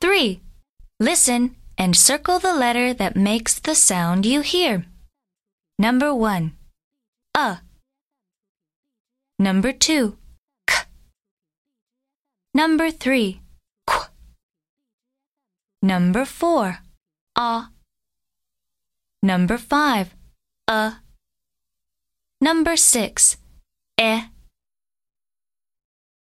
3. Listen and circle the letter that makes the sound you hear. Number 1. A. Number 2. K. Number 3. Qu. Number 4. A. Number 5. A. Number 6. え。